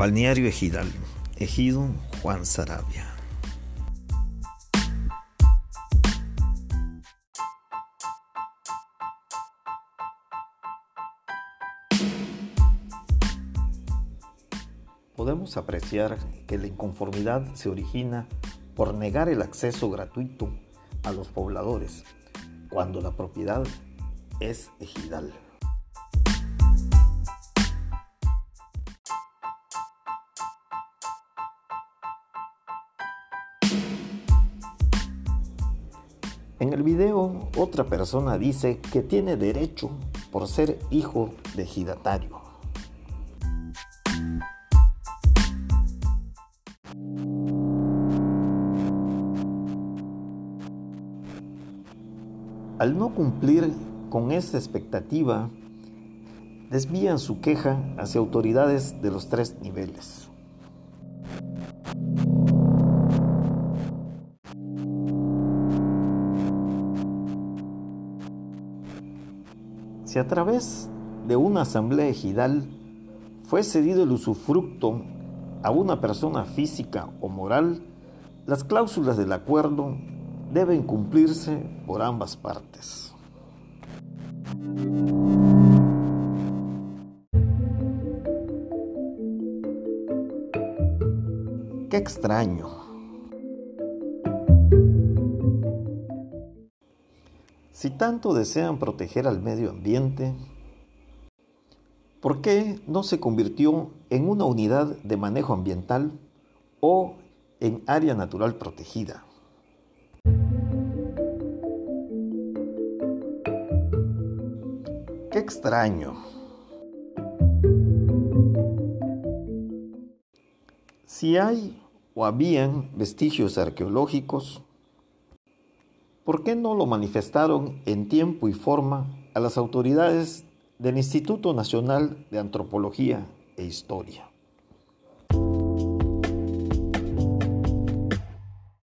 Balneario Ejidal, Ejido Juan Sarabia. Podemos apreciar que la inconformidad se origina por negar el acceso gratuito a los pobladores, cuando la propiedad es ejidal. En el video, otra persona dice que tiene derecho por ser hijo de ejidatario. Al no cumplir con esta expectativa, desvían su queja hacia autoridades de los tres niveles. Si a través de una asamblea ejidal fue cedido el usufructo a una persona física o moral, las cláusulas del acuerdo deben cumplirse por ambas partes. Qué extraño. Si tanto desean proteger al medio ambiente, ¿por qué no se convirtió en una unidad de manejo ambiental o en área natural protegida? Qué extraño. Si hay o habían vestigios arqueológicos, ¿por qué no lo manifestaron en tiempo y forma a las autoridades del Instituto Nacional de Antropología e Historia?